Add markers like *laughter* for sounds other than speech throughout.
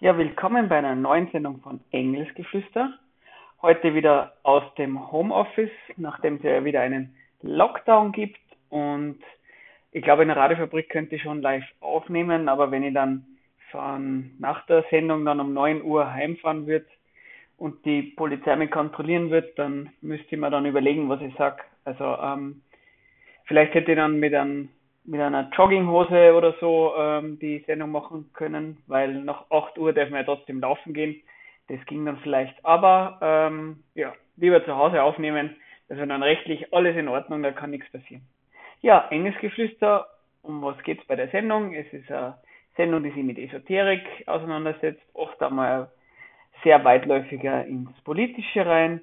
Ja, willkommen bei einer neuen Sendung von Engelsgeflüster. Heute wieder aus dem Homeoffice, nachdem es ja wieder einen Lockdown gibt. Und ich glaube, in der Radiofabrik könnte ich schon live aufnehmen, aber wenn ich dann von, nach der Sendung dann um 9 Uhr heimfahren würde und die Polizei mich kontrollieren wird, dann müsste ich mir dann überlegen, was ich sage. Also ähm, vielleicht hätte ich dann mit einem mit einer Jogginghose oder so ähm, die Sendung machen können, weil nach 8 Uhr darf man ja trotzdem laufen gehen. Das ging dann vielleicht, aber ähm, ja, lieber zu Hause aufnehmen. Also dann rechtlich alles in Ordnung, da kann nichts passieren. Ja, enges Geflüster, um was geht's bei der Sendung? Es ist eine Sendung, die sich mit Esoterik auseinandersetzt, oft einmal sehr weitläufiger ins Politische rein.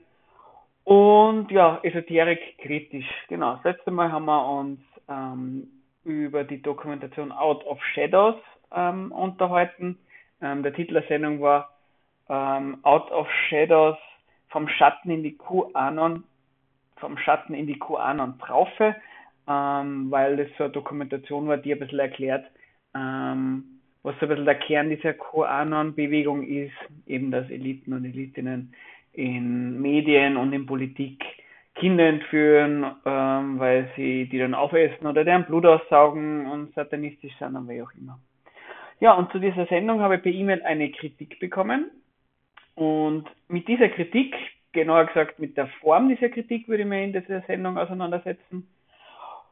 Und ja, Esoterik kritisch. Genau, das letzte Mal haben wir uns ähm, über die Dokumentation Out of Shadows ähm, unterhalten. Ähm, der Titel der Sendung war ähm, Out of Shadows vom Schatten in die QAnon, vom Schatten in die QAnon-Traufe, ähm, weil das so eine Dokumentation war, die ein bisschen erklärt, ähm, was so ein bisschen der Kern dieser QAnon-Bewegung ist, eben dass Eliten und Elitinnen in Medien und in Politik Kinder entführen, ähm, weil sie die dann aufessen oder deren Blut aussaugen und satanistisch sind und wie auch immer. Ja, und zu dieser Sendung habe ich per E-Mail eine Kritik bekommen. Und mit dieser Kritik, genauer gesagt mit der Form dieser Kritik, würde ich mir in dieser Sendung auseinandersetzen.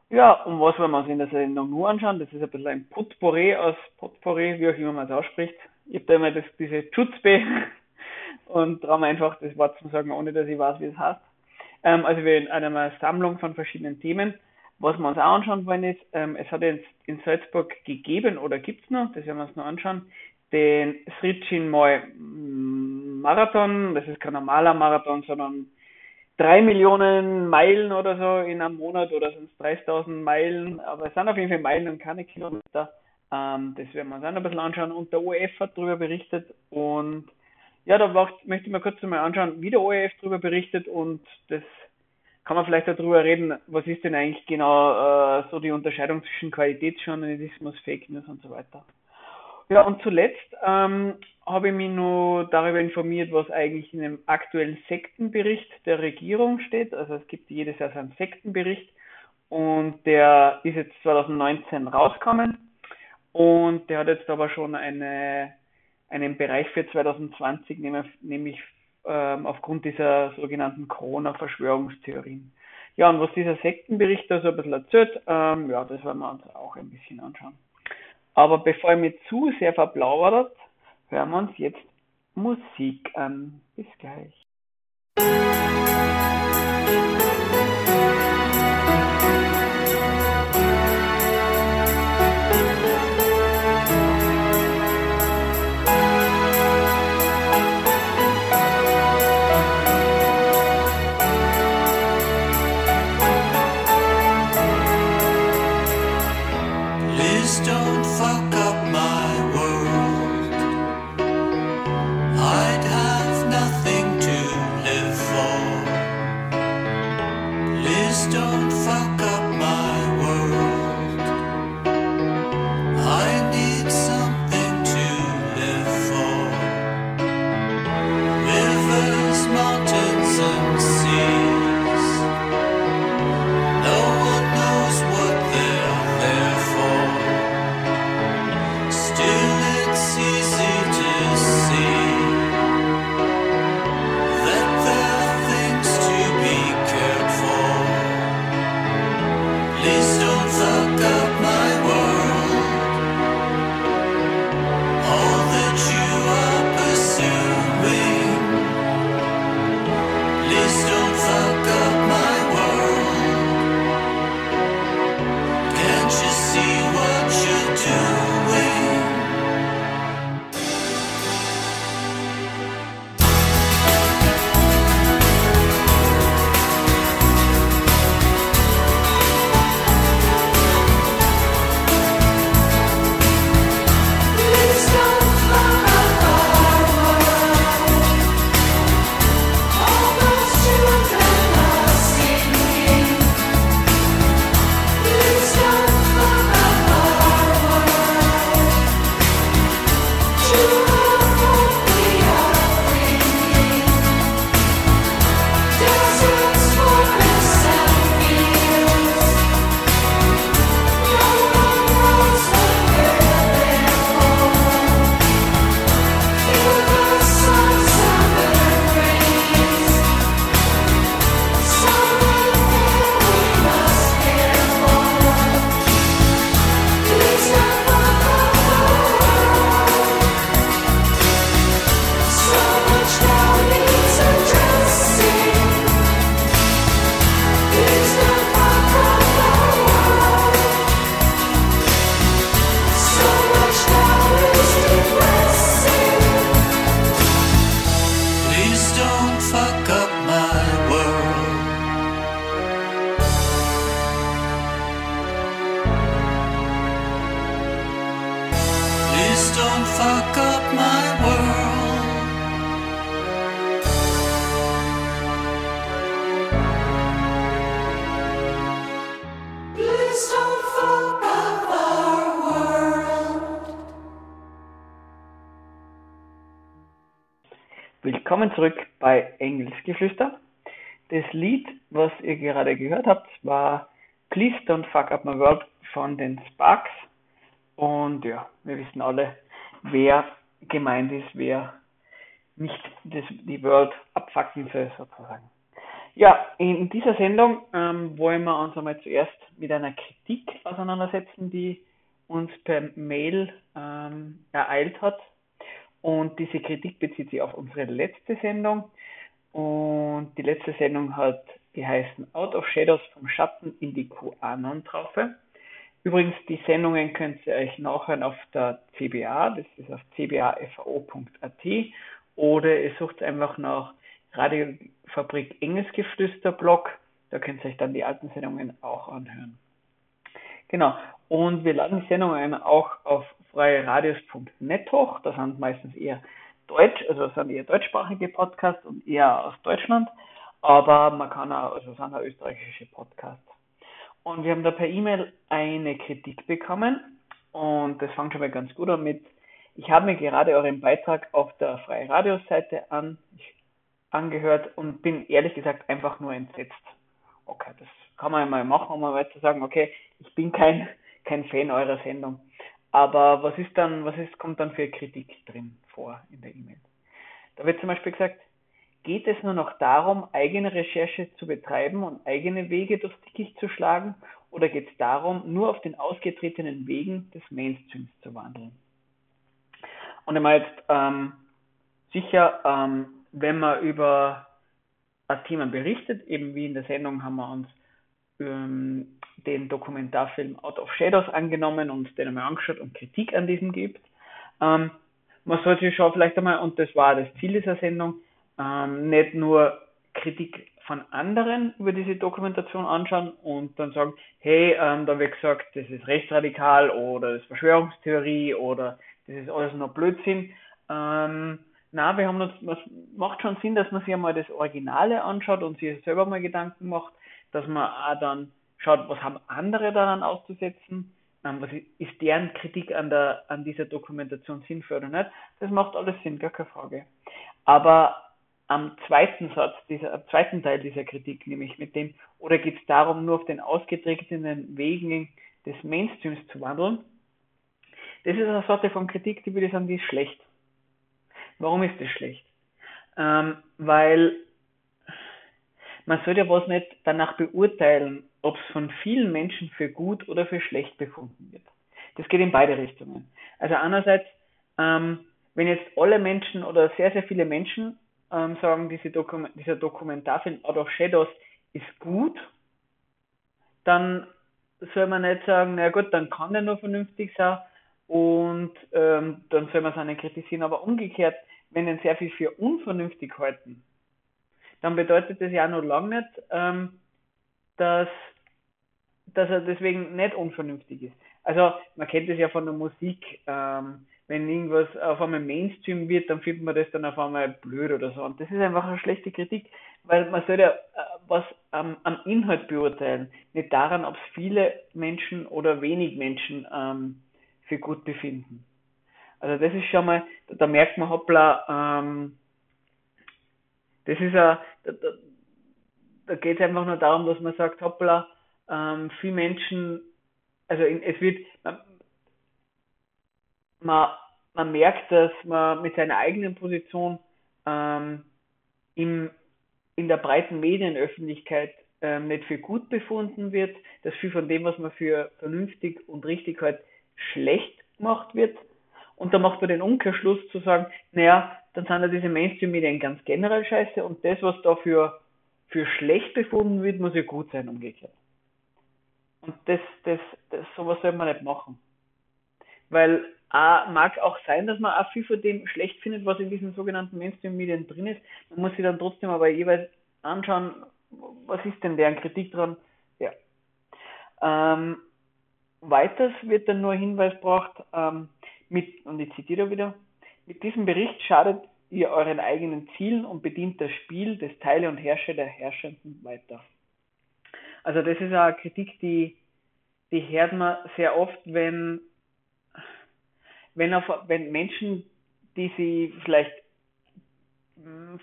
Ja, um was wollen wir uns in der Sendung nur anschauen? Das ist ein bisschen ein Potpourri aus Potpourri, wie auch immer man es ausspricht. Ich habe da immer das, diese Schutzbe *laughs* und traue mir einfach das Wort zu sagen, ohne dass ich weiß, wie es heißt. Ähm, also wir in einer Sammlung von verschiedenen Themen. Was wir uns auch anschauen wollen ist, ähm, es hat jetzt in Salzburg gegeben oder gibt es noch, das werden wir uns noch anschauen, den Sritchin Moy Marathon. Das ist kein normaler Marathon, sondern drei Millionen Meilen oder so in einem Monat oder sind es 30.000 Meilen, aber es sind auf jeden Fall Meilen und keine Kilometer. Ähm, das werden wir uns auch noch ein bisschen anschauen und der ORF hat darüber berichtet und ja, da möchte ich mir kurz mal anschauen, wie der ORF darüber berichtet und das kann man vielleicht darüber reden, was ist denn eigentlich genau äh, so die Unterscheidung zwischen Qualitätsjournalismus, Fake News und so weiter. Ja, und zuletzt ähm, habe ich mich nur darüber informiert, was eigentlich in dem aktuellen Sektenbericht der Regierung steht. Also es gibt jedes Jahr so einen Sektenbericht und der ist jetzt 2019 rausgekommen und der hat jetzt aber schon eine einen Bereich für 2020, nämlich ähm, aufgrund dieser sogenannten Corona-Verschwörungstheorien. Ja, und was dieser Sektenbericht da so ein bisschen erzählt, ähm, ja, das werden wir uns auch ein bisschen anschauen. Aber bevor ich mir zu sehr verplaudert, hören wir uns jetzt Musik an. Bis gleich. Engelsgeflüster. Das Lied, was ihr gerade gehört habt, war Please Don't Fuck Up My World von den Sparks. Und ja, wir wissen alle, wer gemeint ist, wer nicht das, die World abfacken soll, sozusagen. Ja, in dieser Sendung ähm, wollen wir uns einmal zuerst mit einer Kritik auseinandersetzen, die uns per Mail ähm, ereilt hat. Und diese Kritik bezieht sich auf unsere letzte Sendung. Und die letzte Sendung hat geheißen Out of Shadows vom Schatten in die QAnon-Traufe. Übrigens, die Sendungen könnt ihr euch nachhören auf der CBA, das ist auf cbafo.at oder ihr sucht einfach nach Radiofabrik Engelsgeflüster Blog, da könnt ihr euch dann die alten Sendungen auch anhören. Genau, und wir laden die Sendungen auch auf freieradios.net hoch, das sind meistens eher Deutsch, also das sind eher deutschsprachige Podcasts und eher aus Deutschland, aber man kann auch, also das sind auch österreichische Podcasts. Und wir haben da per E-Mail eine Kritik bekommen und das fängt schon mal ganz gut an mit, ich habe mir gerade euren Beitrag auf der Freie Radios Seite an, angehört und bin ehrlich gesagt einfach nur entsetzt. Okay, das kann man ja mal machen, um mal weiter zu sagen, okay, ich bin kein, kein Fan eurer Sendung. Aber was ist dann, was ist, kommt dann für Kritik drin vor in der E-Mail? Da wird zum Beispiel gesagt, Geht es nur noch darum, eigene Recherche zu betreiben und eigene Wege durchs Dickicht zu schlagen, oder geht es darum, nur auf den ausgetretenen Wegen des Mainstreams zu wandeln? Und meine jetzt ähm, sicher, ähm, wenn man über ein Thema berichtet, eben wie in der Sendung haben wir uns ähm, den Dokumentarfilm Out of Shadows angenommen und den einmal angeschaut und Kritik an diesem gibt. Ähm, man sollte schon vielleicht einmal, und das war das Ziel dieser Sendung, ähm, nicht nur Kritik von anderen über diese Dokumentation anschauen und dann sagen, hey, ähm, da wird gesagt, das ist rechtsradikal oder das ist Verschwörungstheorie oder das ist alles nur Blödsinn. Ähm, na, wir haben uns, es macht schon Sinn, dass man sich einmal das Originale anschaut und sich selber mal Gedanken macht, dass man auch dann schaut, was haben andere daran auszusetzen, ähm, was ist deren Kritik an der, an dieser Dokumentation sinnvoll oder nicht. Das macht alles Sinn, gar keine Frage. Aber am zweiten Satz, dieser, am zweiten Teil dieser Kritik, nämlich mit dem, oder geht es darum, nur auf den ausgetretenen Wegen des Mainstreams zu wandeln? Das ist eine Sorte von Kritik, die würde ich sagen, die ist schlecht. Warum ist das schlecht? Ähm, weil man soll ja was nicht danach beurteilen, ob es von vielen Menschen für gut oder für schlecht befunden wird. Das geht in beide Richtungen. Also einerseits, ähm, wenn jetzt alle Menschen oder sehr, sehr viele Menschen ähm, sagen, diese Dokum dieser Dokumentarfilm Out of Shadows ist gut, dann soll man nicht sagen, na gut, dann kann der nur vernünftig sein und ähm, dann soll man es auch nicht kritisieren. Aber umgekehrt, wenn den sehr viel für unvernünftig halten, dann bedeutet das ja noch lange nicht, ähm, dass, dass er deswegen nicht unvernünftig ist. Also man kennt das ja von der Musik. Ähm, wenn irgendwas auf einmal Mainstream wird, dann findet man das dann auf einmal blöd oder so. Und das ist einfach eine schlechte Kritik, weil man soll ja äh, was am, am Inhalt beurteilen, nicht daran, ob es viele Menschen oder wenig Menschen ähm, für gut befinden. Also das ist schon mal, da, da merkt man, hoppla, ähm, das ist ja, da, geht es einfach nur darum, dass man sagt, hoppla, ähm, viele Menschen, also in, es wird, man, man, man merkt, dass man mit seiner eigenen Position ähm, im, in der breiten Medienöffentlichkeit ähm, nicht für gut befunden wird, dass viel von dem, was man für vernünftig und richtig halt schlecht gemacht wird. Und da macht man den Umkehrschluss zu sagen, naja, dann sind ja diese Mainstream-Medien ganz generell scheiße und das, was da für, für schlecht befunden wird, muss ja gut sein, umgekehrt. Und das, das, das, sowas soll man nicht machen. Weil äh, mag auch sein, dass man auch viel von dem schlecht findet, was in diesen sogenannten Mainstream-Medien drin ist. Man muss sich dann trotzdem aber jeweils anschauen, was ist denn deren Kritik dran. Ja. Ähm, weiters wird dann nur Hinweis gebracht, ähm, mit, und ich zitiere wieder, mit diesem Bericht schadet ihr euren eigenen Zielen und bedient das Spiel des Teile und Herrscher der Herrschenden weiter. Also das ist eine Kritik, die, die hört man sehr oft, wenn wenn, auf, wenn Menschen, die sie vielleicht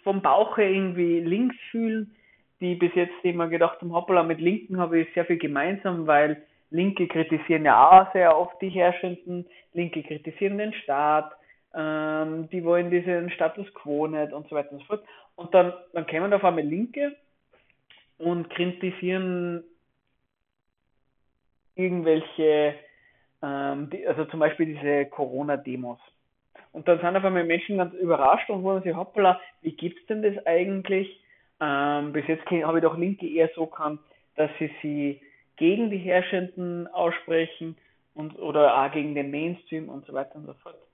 vom Bauch her irgendwie links fühlen, die bis jetzt immer gedacht haben, hoppala, mit Linken habe ich sehr viel gemeinsam, weil Linke kritisieren ja auch sehr oft die Herrschenden, Linke kritisieren den Staat, ähm, die wollen diesen Status quo nicht und so weiter und so fort. Und dann, dann kämen auf einmal Linke und kritisieren irgendwelche, ähm, die, also zum Beispiel diese Corona-Demos. Und dann sind auf einmal Menschen ganz überrascht und wundern sich, hoppala, wie gibt's denn das eigentlich? Ähm, bis jetzt habe ich doch Linke eher so gekannt, dass sie sie gegen die Herrschenden aussprechen und oder auch gegen den Mainstream und so weiter und so fort.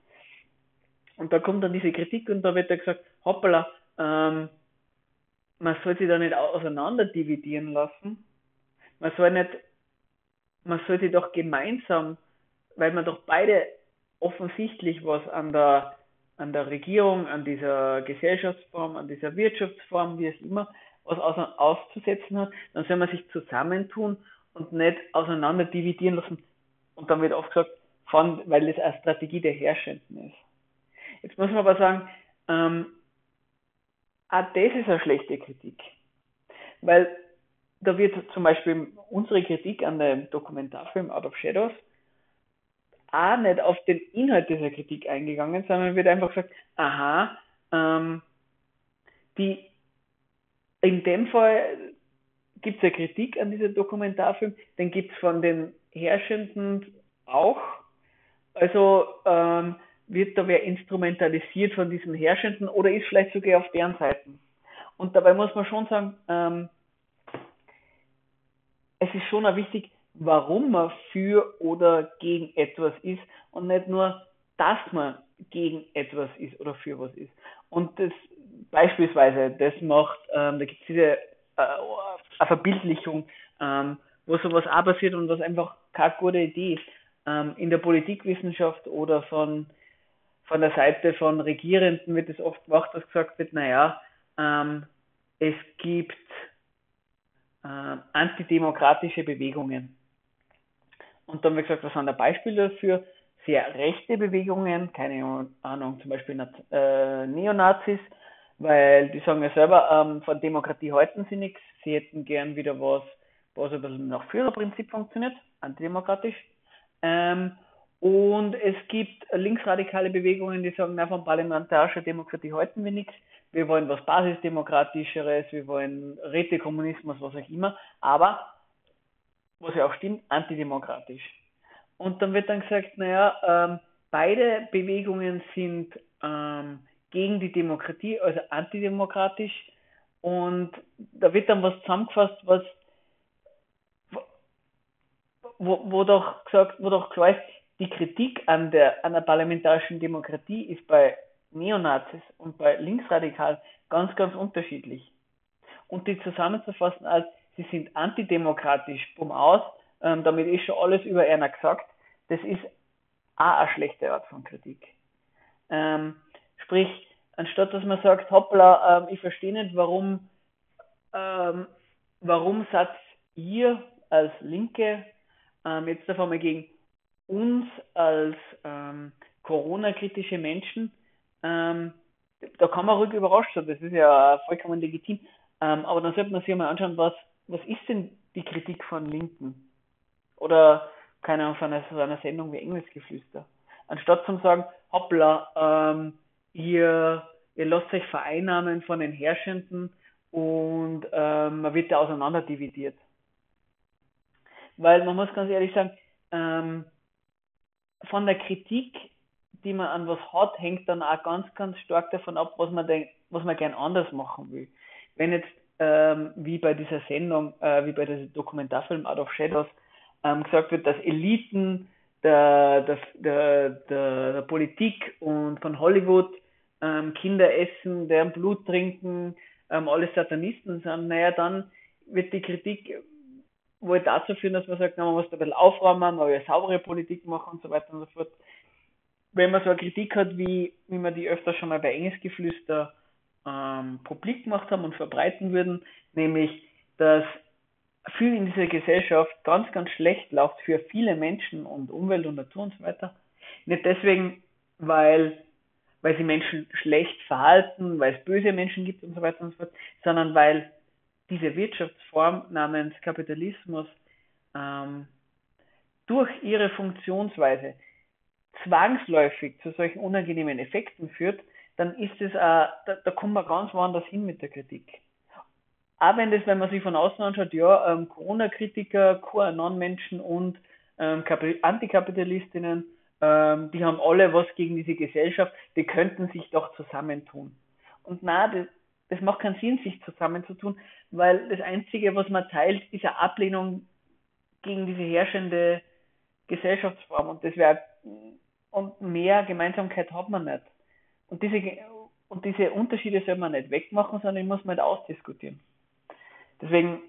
Und da kommt dann diese Kritik und da wird ja gesagt, hoppala, ähm, man soll sich da nicht auseinander dividieren lassen. Man soll nicht, man soll sich doch gemeinsam, weil man doch beide offensichtlich was an der, an der Regierung, an dieser Gesellschaftsform, an dieser Wirtschaftsform, wie es immer, was auszusetzen hat, dann soll man sich zusammentun und nicht auseinander dividieren lassen. Und dann wird oft gesagt, von, weil das eine Strategie der Herrschenden ist. Jetzt muss man aber sagen, ähm, auch das ist eine schlechte Kritik. Weil da wird zum Beispiel unsere Kritik an dem Dokumentarfilm Out of Shadows auch nicht auf den Inhalt dieser Kritik eingegangen, sondern wird einfach gesagt, aha, ähm, die in dem Fall gibt es eine Kritik an diesem Dokumentarfilm, den gibt es von den Herrschenden auch. Also ähm, wird da wer instrumentalisiert von diesen Herrschenden oder ist vielleicht sogar auf deren Seiten. Und dabei muss man schon sagen, ähm, es ist schon auch wichtig, warum man für oder gegen etwas ist und nicht nur, dass man gegen etwas ist oder für was ist. Und das beispielsweise, das macht, ähm, da gibt es diese äh, Verbildlichung, ähm, wo sowas auch passiert und was einfach keine gute Idee ist. Ähm, in der Politikwissenschaft oder von von der Seite von Regierenden wird es oft gemacht, dass gesagt wird, naja, ähm, es gibt äh, antidemokratische Bewegungen. Und dann wird gesagt, was sind da Beispiele dafür? Sehr rechte Bewegungen, keine Ahnung, zum Beispiel äh, Neonazis, weil die sagen ja selber, ähm, von Demokratie halten sie nichts, sie hätten gern wieder was, was ein bisschen nach Führerprinzip funktioniert, antidemokratisch. Ähm, und es gibt linksradikale Bewegungen, die sagen, na, von parlamentarischer Demokratie halten wir nichts. Wir wollen was Basisdemokratischeres, wir wollen Rätekommunismus, was auch immer. Aber, was ja auch stimmt, antidemokratisch. Und dann wird dann gesagt, naja, ähm, beide Bewegungen sind ähm, gegen die Demokratie, also antidemokratisch. Und da wird dann was zusammengefasst, was wo, wo doch gesagt, wo doch klar ist, die Kritik an der, an der parlamentarischen Demokratie ist bei Neonazis und bei Linksradikalen ganz, ganz unterschiedlich. Und die zusammenzufassen als, sie sind antidemokratisch, bumm aus, ähm, damit ist schon alles über einer gesagt, das ist auch eine schlechte Art von Kritik. Ähm, sprich, anstatt dass man sagt, hoppla, ähm, ich verstehe nicht, warum, ähm, warum seid ihr als Linke ähm, jetzt auf einmal gegen uns als ähm, Corona-kritische Menschen, ähm, da kann man ruhig überrascht sein, das ist ja vollkommen legitim. Ähm, aber dann sollte man sich mal anschauen, was, was ist denn die Kritik von Linken? Oder, keine Ahnung, von einer, so einer Sendung wie Engelsgeflüster. Anstatt zu sagen, hoppla, ähm, ihr, ihr lasst euch vereinnahmen von den Herrschenden und ähm, man wird da auseinander dividiert. Weil man muss ganz ehrlich sagen, ähm, von der Kritik, die man an was hat, hängt dann auch ganz, ganz stark davon ab, was man denkt, was man gern anders machen will. Wenn jetzt, ähm, wie bei dieser Sendung, äh, wie bei diesem Dokumentarfilm Out of Shadows, ähm, gesagt wird, dass Eliten der, der, der, der, der Politik und von Hollywood ähm, Kinder essen, deren Blut trinken, ähm, alle Satanisten sind, naja, dann wird die Kritik wohl dazu führen, dass man sagt, man muss da ein bisschen aufräumen, man will eine saubere Politik machen und so weiter und so fort. Wenn man so eine Kritik hat, wie, wie man die öfter schon mal bei Engelsgeflüster ähm, publik gemacht haben und verbreiten würden, nämlich, dass viel in dieser Gesellschaft ganz, ganz schlecht läuft für viele Menschen und Umwelt und Natur und so weiter. Nicht deswegen, weil, weil sie Menschen schlecht verhalten, weil es böse Menschen gibt und so weiter und so fort, sondern weil diese Wirtschaftsform namens Kapitalismus ähm, durch ihre Funktionsweise zwangsläufig zu solchen unangenehmen Effekten führt, dann ist es, äh, da, da kommen wir ganz woanders hin mit der Kritik. Auch wenn das, wenn man sich von außen anschaut, ja, ähm, Corona-Kritiker, QAnon-Menschen und ähm, Antikapitalistinnen, ähm, die haben alle was gegen diese Gesellschaft, die könnten sich doch zusammentun. Und na, das, das macht keinen Sinn, sich zusammenzutun, weil das Einzige, was man teilt, ist eine Ablehnung gegen diese herrschende Gesellschaftsform und das wäre und mehr Gemeinsamkeit hat man nicht. Und diese und diese Unterschiede soll man nicht wegmachen, sondern die muss man halt ausdiskutieren. Deswegen,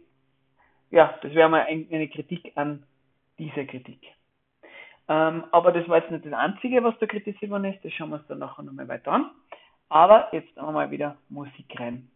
ja, das wäre mal eine Kritik an dieser Kritik. Ähm, aber das war jetzt nicht das Einzige, was da kritisiert worden ist. Das schauen wir uns dann nachher nochmal weiter an. Aber jetzt wir mal wieder Musik rein.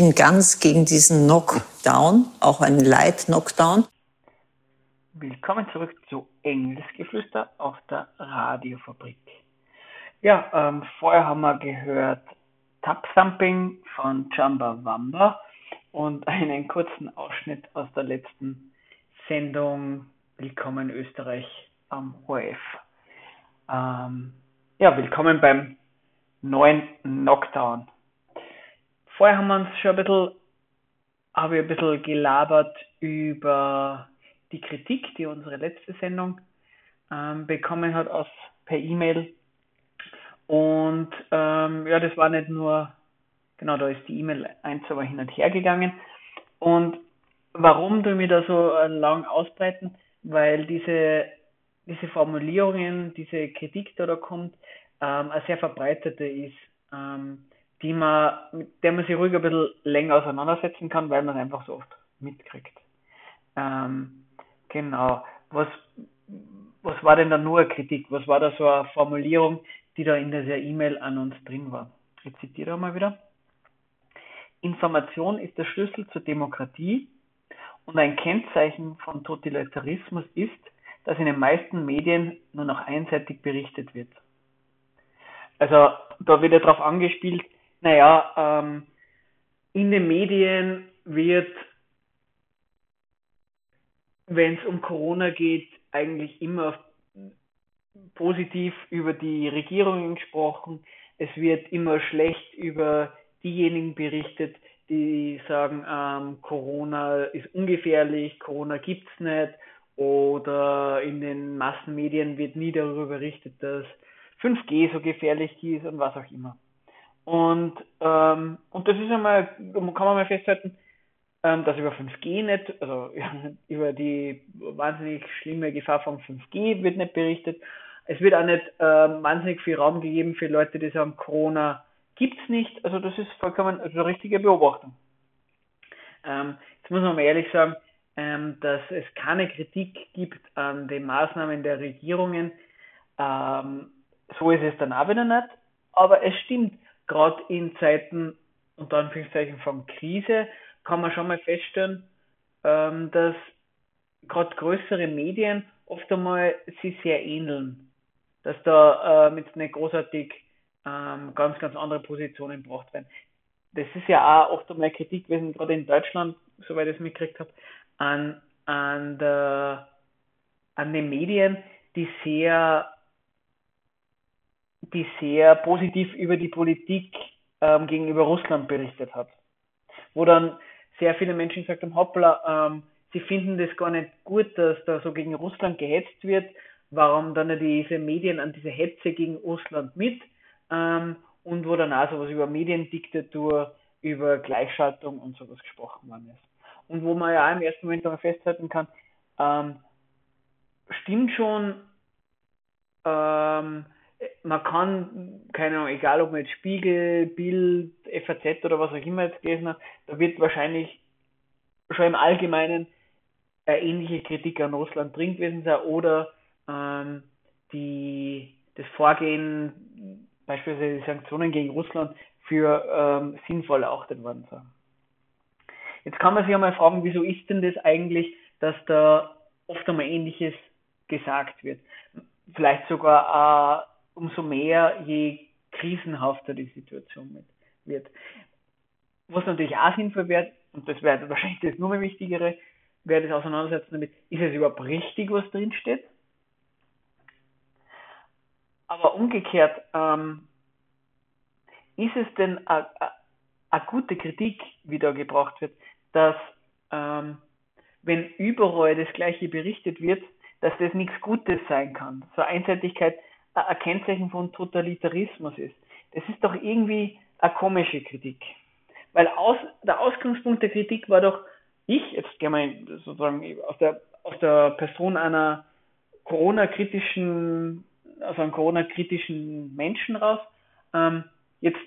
Bin ganz gegen diesen Knockdown, auch einen Light Knockdown. Willkommen zurück zu Engelsgeflüster auf der Radiofabrik. Ja, ähm, vorher haben wir gehört Tap Thumping von Jamba Wamba und einen kurzen Ausschnitt aus der letzten Sendung Willkommen Österreich am ORF. Ähm, ja, willkommen beim neuen Knockdown. Vorher haben wir uns schon ein bisschen habe ich ein bisschen gelabert über die Kritik, die unsere letzte Sendung ähm, bekommen hat aus, per E-Mail. Und ähm, ja, das war nicht nur, genau, da ist die E-Mail ein, zwei hin und her gegangen. Und warum du mir da so äh, lang ausbreiten? Weil diese, diese Formulierungen, diese Kritik, die da kommt, ähm, eine sehr verbreitete ist, ähm, die man, mit der man sich ruhig ein bisschen länger auseinandersetzen kann, weil man es einfach so oft mitkriegt. Ähm, genau. Was, was war denn da nur eine Kritik? Was war da so eine Formulierung, die da in dieser E-Mail an uns drin war? Ich zitiere mal wieder. Information ist der Schlüssel zur Demokratie und ein Kennzeichen von Totalitarismus ist, dass in den meisten Medien nur noch einseitig berichtet wird. Also da wird ja darauf angespielt, naja, ähm, in den Medien wird, wenn es um Corona geht, eigentlich immer positiv über die Regierungen gesprochen. Es wird immer schlecht über diejenigen berichtet, die sagen, ähm, Corona ist ungefährlich, Corona gibt's nicht. Oder in den Massenmedien wird nie darüber berichtet, dass 5G so gefährlich ist und was auch immer. Und, ähm, und das ist einmal, kann man mal festhalten, ähm, dass über 5G nicht, also *laughs* über die wahnsinnig schlimme Gefahr von 5G wird nicht berichtet. Es wird auch nicht ähm, wahnsinnig viel Raum gegeben für Leute, die sagen, Corona gibt's nicht. Also das ist vollkommen also eine richtige Beobachtung. Ähm, jetzt muss man mal ehrlich sagen, ähm, dass es keine Kritik gibt an den Maßnahmen der Regierungen. Ähm, so ist es dann auch wieder nicht. Aber es stimmt, gerade in Zeiten unter Anführungszeichen von Krise kann man schon mal feststellen, ähm, dass gerade größere Medien oft einmal sich sehr ähneln. Dass da ähm, jetzt nicht großartig ähm, ganz, ganz andere Positionen gebracht werden. Das ist ja auch oft einmal Kritik gewesen, gerade in Deutschland, soweit ich es mitgekriegt habe, an, an, an den Medien, die sehr die sehr positiv über die Politik ähm, gegenüber Russland berichtet hat. Wo dann sehr viele Menschen gesagt haben, hoppla, ähm, sie finden das gar nicht gut, dass da so gegen Russland gehetzt wird, warum dann diese Medien an diese Hetze gegen Russland mit ähm, und wo dann auch sowas über Mediendiktatur, über Gleichschaltung und sowas gesprochen worden ist. Und wo man ja auch im ersten Moment dann festhalten kann, ähm, stimmt schon, ähm, man kann, keine Ahnung, egal ob man jetzt Spiegel, Bild, FAZ oder was auch immer jetzt gelesen hat, da wird wahrscheinlich schon im Allgemeinen eine ähnliche Kritik an Russland drin gewesen sein oder ähm, die, das Vorgehen, beispielsweise die Sanktionen gegen Russland, für ähm, sinnvoll erachtet worden sein. Jetzt kann man sich einmal fragen, wieso ist denn das eigentlich, dass da oft einmal Ähnliches gesagt wird? Vielleicht sogar umso mehr, je krisenhafter die Situation wird. Was natürlich auch sinnvoll wird, und das wäre wahrscheinlich das nur mehr Wichtigere, wäre das Auseinandersetzen damit, ist es überhaupt richtig, was drin steht? Aber umgekehrt, ähm, ist es denn eine gute Kritik, wie da gebracht wird, dass ähm, wenn überall das Gleiche berichtet wird, dass das nichts Gutes sein kann. So Einseitigkeit ein Kennzeichen von Totalitarismus ist. Das ist doch irgendwie eine komische Kritik. Weil aus, der Ausgangspunkt der Kritik war doch, ich, jetzt gehen wir sozusagen aus der, aus der Person einer Corona-kritischen, also einem Corona-kritischen Menschen raus, ähm, jetzt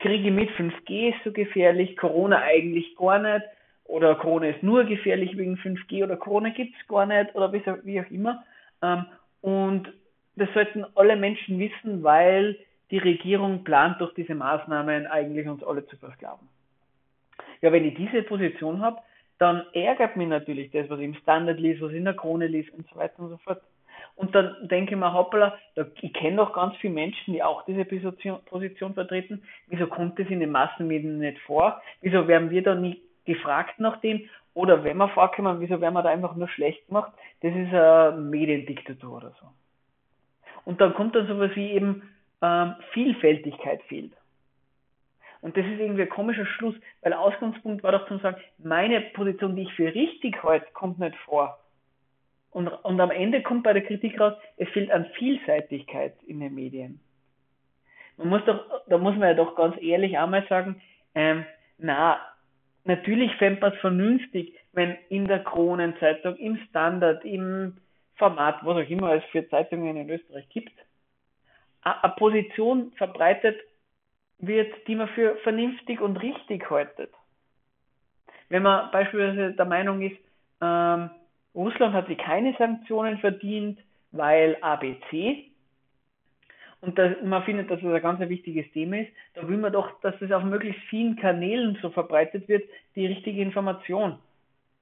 kriege ich mit, 5G ist so gefährlich, Corona eigentlich gar nicht, oder Corona ist nur gefährlich wegen 5G, oder Corona gibt es gar nicht, oder wie auch immer. Ähm, und das sollten alle Menschen wissen, weil die Regierung plant durch diese Maßnahmen eigentlich uns alle zu versklaven. Ja, wenn ich diese Position habe, dann ärgert mich natürlich das, was ich im Standard liest, was ich in der Krone liest und so weiter und so fort. Und dann denke ich mir, hoppala, ich kenne doch ganz viele Menschen, die auch diese Position, vertreten. Wieso kommt das in den Massenmedien nicht vor? Wieso werden wir da nie gefragt nach dem? Oder wenn wir vorkommen, wieso werden wir da einfach nur schlecht gemacht? Das ist eine Mediendiktatur oder so. Und dann kommt dann sowas wie eben ähm, Vielfältigkeit fehlt. Und das ist irgendwie ein komischer Schluss, weil Ausgangspunkt war doch zu sagen, meine Position, die ich für richtig halte, kommt nicht vor. Und, und am Ende kommt bei der Kritik raus, es fehlt an Vielseitigkeit in den Medien. Man muss doch, da muss man ja doch ganz ehrlich einmal sagen, ähm, na, natürlich fände man es vernünftig, wenn in der Kronenzeitung, im Standard, im Format, was auch immer es für Zeitungen in Österreich gibt, eine Position verbreitet wird, die man für vernünftig und richtig haltet. Wenn man beispielsweise der Meinung ist, ähm, Russland hat sich keine Sanktionen verdient, weil ABC, und das, man findet, dass das ein ganz wichtiges Thema ist, da will man doch, dass das auf möglichst vielen Kanälen so verbreitet wird, die richtige Information.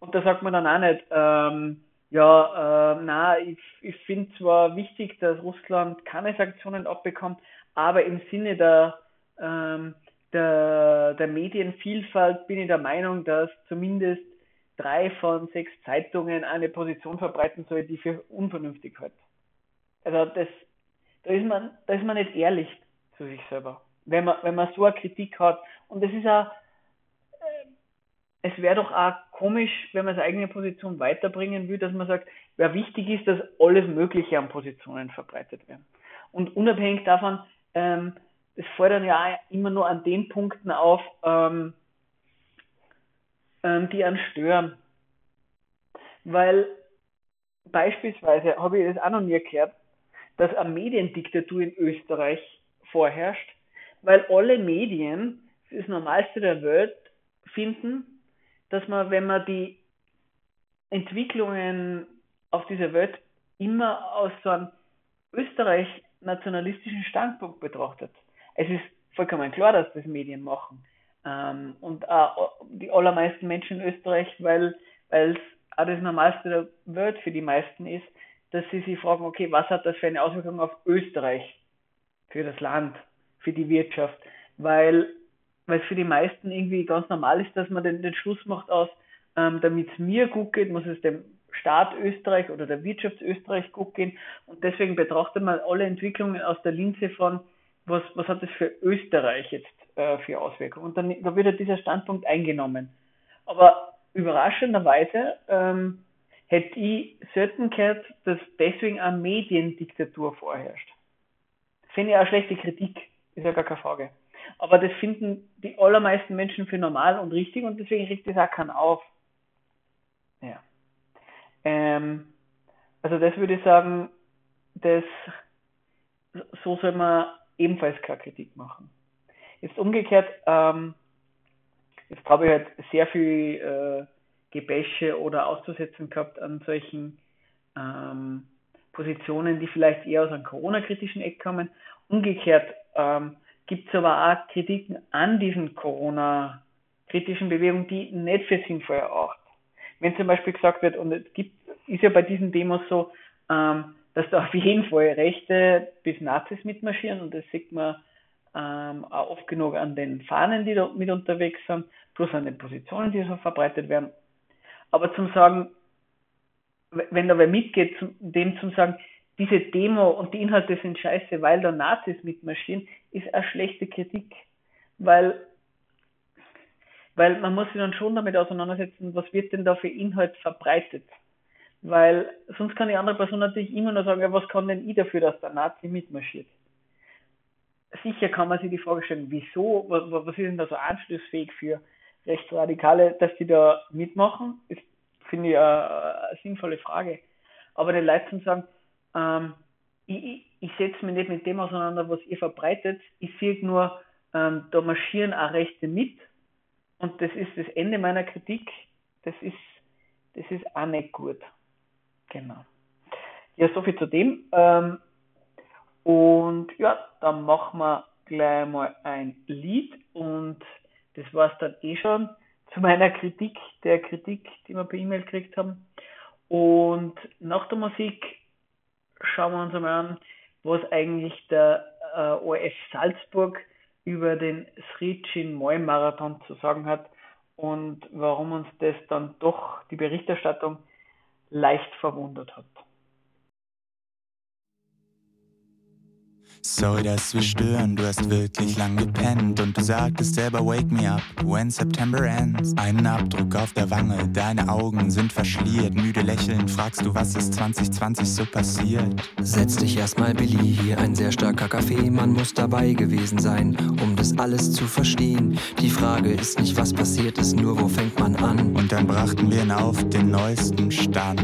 Und da sagt man dann auch nicht, ähm, ja, äh, na, ich, ich finde zwar wichtig, dass Russland keine Sanktionen abbekommt, aber im Sinne der, ähm, der, der Medienvielfalt bin ich der Meinung, dass zumindest drei von sechs Zeitungen eine Position verbreiten soll, die für unvernünftig hält. Also das, da ist man, da ist man nicht ehrlich zu sich selber, wenn man, wenn man so eine Kritik hat. Und das ist auch, äh, es wäre doch auch komisch, wenn man seine eigene Position weiterbringen will, dass man sagt, ja, wichtig ist, dass alles Mögliche an Positionen verbreitet werden. Und unabhängig davon, ähm, es dann ja immer nur an den Punkten auf, ähm, ähm, die einen stören. Weil beispielsweise, habe ich das auch noch nie gehört, dass eine Mediendiktatur in Österreich vorherrscht, weil alle Medien, das Normalste der Welt, finden, dass man, wenn man die Entwicklungen auf dieser Welt immer aus so einem österreich-nationalistischen Standpunkt betrachtet. Es ist vollkommen klar, dass das Medien machen. Ähm, und auch die allermeisten Menschen in Österreich, weil es auch das Normalste der Welt für die meisten ist, dass sie sich fragen, okay, was hat das für eine Auswirkung auf Österreich, für das Land, für die Wirtschaft, weil weil es für die meisten irgendwie ganz normal ist, dass man den, den Schluss macht aus, ähm, damit es mir gut geht, muss es dem Staat Österreich oder der Wirtschaft Österreich gut gehen und deswegen betrachtet man alle Entwicklungen aus der Linse von, was, was hat das für Österreich jetzt äh, für Auswirkungen und dann da wird ja dieser Standpunkt eingenommen. Aber überraschenderweise ähm, hätte ich selten gehört, dass deswegen eine Mediendiktatur vorherrscht. Finde ich auch schlechte Kritik, ist ja gar keine Frage. Aber das finden die allermeisten Menschen für normal und richtig und deswegen regt das auch keinen auf. Ja. Ähm, also das würde ich sagen, das, so soll man ebenfalls keine Kritik machen. Jetzt umgekehrt, ähm, jetzt habe ich halt sehr viel äh, Gebäsche oder auszusetzen gehabt an solchen ähm, Positionen, die vielleicht eher aus einem Corona-kritischen Eck kommen. Umgekehrt ähm, gibt es aber auch Kritiken an diesen Corona-kritischen Bewegungen, die nicht für sinnvoll erachten. Wenn zum Beispiel gesagt wird, und es gibt, ist ja bei diesen Demos so, ähm, dass da auf jeden Fall Rechte bis Nazis mitmarschieren und das sieht man ähm, auch oft genug an den Fahnen, die da mit unterwegs sind, plus an den Positionen, die so verbreitet werden. Aber zum Sagen, wenn da wer mitgeht, dem zum Sagen, diese Demo und die Inhalte sind scheiße, weil da Nazis mitmarschieren, ist eine schlechte Kritik. Weil, weil man muss sich dann schon damit auseinandersetzen, was wird denn da für Inhalt verbreitet. Weil sonst kann die andere Person natürlich immer nur sagen, ja, was kann denn ich dafür, dass der Nazi mitmarschiert? Sicher kann man sich die Frage stellen, wieso, was, ist denn da so anschlussfähig für Rechtsradikale, dass die da mitmachen? Ist, finde ich, eine, eine sinnvolle Frage. Aber den Leuten sagen, ähm, ich, ich, setze mich nicht mit dem auseinander, was ihr verbreitet. Ich sehe nur, ähm, da marschieren auch Rechte mit. Und das ist das Ende meiner Kritik. Das ist, das ist auch nicht gut. Genau. Ja, soviel zu dem. Ähm, und ja, dann machen wir gleich mal ein Lied und das war es dann eh schon zu meiner Kritik, der Kritik, die wir per E-Mail gekriegt haben. Und nach der Musik schauen wir uns einmal an, was eigentlich der äh, ORF Salzburg über den Sri Chinmoy Marathon zu sagen hat und warum uns das dann doch die Berichterstattung leicht verwundert hat. Sorry, dass wir stören, du hast wirklich lang gepennt und du sagtest selber Wake me up when September ends. Einen Abdruck auf der Wange, deine Augen sind verschliert, müde lächelnd fragst du, was ist 2020 so passiert? Setz dich erstmal, Billy, hier ein sehr starker Kaffee, man muss dabei gewesen sein, um das alles zu verstehen. Die Frage ist nicht, was passiert ist, nur wo fängt man an? Und dann brachten wir ihn auf den neuesten Stand.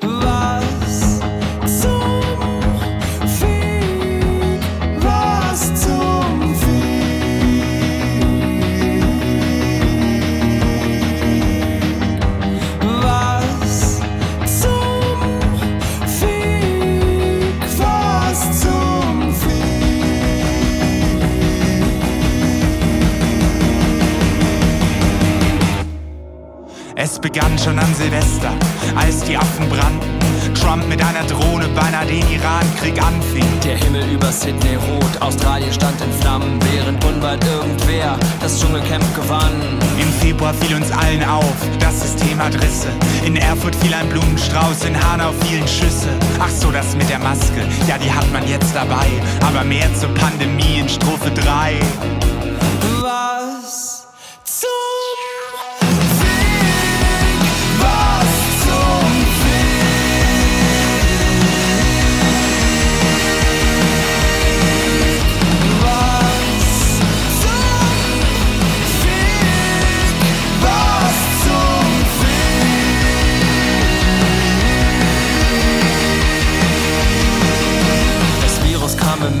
Was begann schon an Silvester, als die Affen brannten. Trump mit einer Drohne beinahe den Irakkrieg anfing. Der Himmel über Sydney rot, Australien stand in Flammen, während unweit irgendwer das Dschungelcamp gewann. Im Februar fiel uns allen auf, das System hat Risse. In Erfurt fiel ein Blumenstrauß, in Hanau fielen Schüsse. Ach so, das mit der Maske, ja, die hat man jetzt dabei. Aber mehr zur Pandemie in Strophe 3.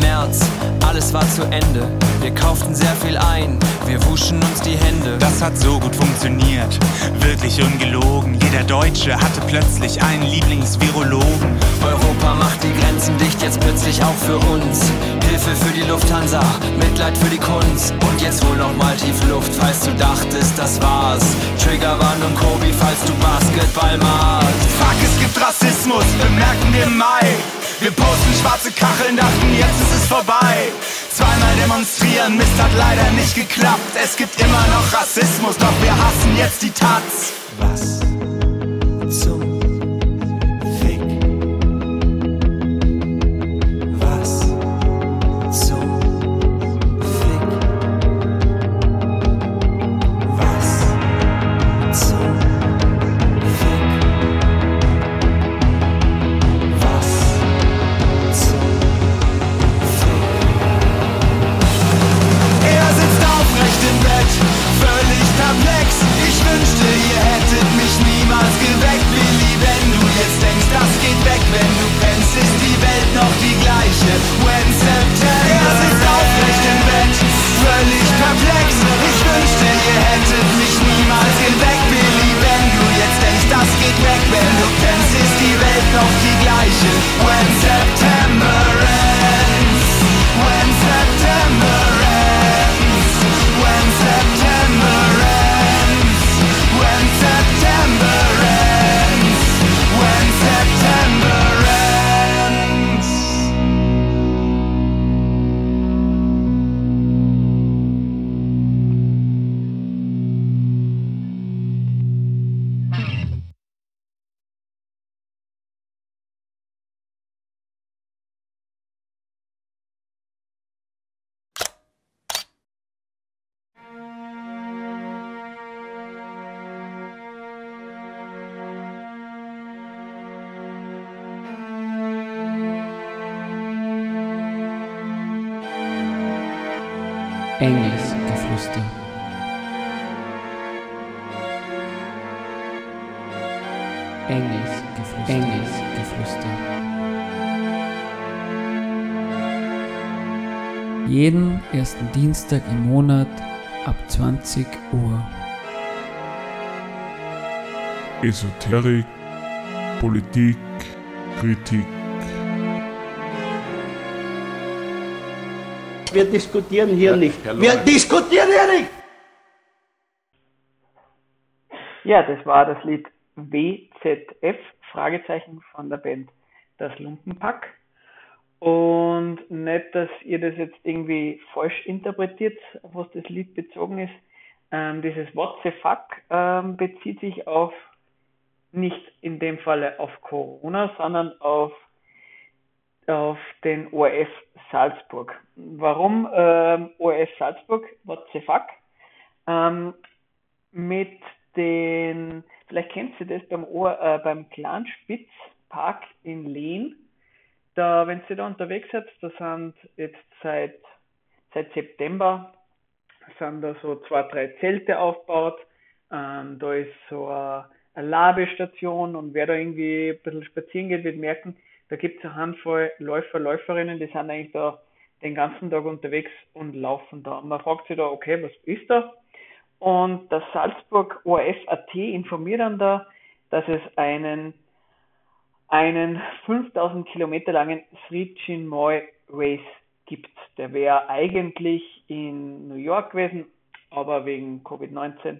März, alles war zu Ende. Wir kauften sehr viel ein, wir wuschen uns die Hände. Das hat so gut funktioniert, wirklich ungelogen. Jeder Deutsche hatte plötzlich einen Lieblingsvirologen. Europa macht die Grenzen dicht, jetzt plötzlich auch für uns. Hilfe für die Lufthansa, Mitleid für die Kunst. Und jetzt wohl noch mal tief Luft, falls du dachtest, das war's. Triggerwarnung Kobi, falls du Basketball magst. Fuck, es gibt Rassismus, bemerken wir im Mai. Wir posten schwarze Kacheln, dachten, jetzt ist es vorbei. Zweimal demonstrieren, Mist hat leider nicht geklappt. Es gibt immer noch Rassismus, doch wir hassen jetzt die Taz. Was Jeden ersten Dienstag im Monat ab 20 Uhr. Esoterik, Politik, Kritik. Wir diskutieren hier nicht. Wir diskutieren hier nicht! Ja, das war das Lied WZF, Fragezeichen von der Band Das Lumpenpack. Und nicht, dass ihr das jetzt irgendwie falsch interpretiert, auf was das Lied bezogen ist. Ähm, dieses What the fuck ähm, bezieht sich auf nicht in dem Falle auf Corona, sondern auf auf den ORF Salzburg. Warum ähm, ORF Salzburg? What the fuck? Ähm, mit den, vielleicht kennst du das beim, Ohr, äh, beim Clanspitz-Park in Lehn. Da, wenn du da unterwegs seid, da sind jetzt seit, seit September sind da so zwei, drei Zelte aufgebaut. Ähm, da ist so eine, eine Labestation und wer da irgendwie ein bisschen spazieren geht, wird merken, da gibt es eine Handvoll Läufer, Läuferinnen, die sind eigentlich da den ganzen Tag unterwegs und laufen da. Und man fragt sich da, okay, was ist da? Und das Salzburg ORF.at informiert dann da, dass es einen, einen 5000 Kilometer langen Sri Chinmoy Race gibt. Der wäre eigentlich in New York gewesen, aber wegen Covid-19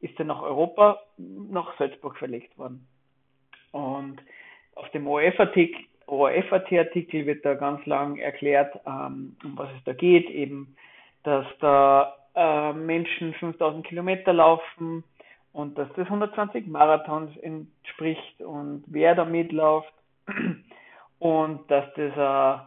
ist er nach Europa, nach Salzburg verlegt worden. Und auf dem ORF-Artikel ORF-Artikel wird da ganz lang erklärt, ähm, um was es da geht, eben, dass da äh, Menschen 5000 Kilometer laufen und dass das 120 Marathons entspricht und wer da mitläuft *clears throat* und dass das, äh,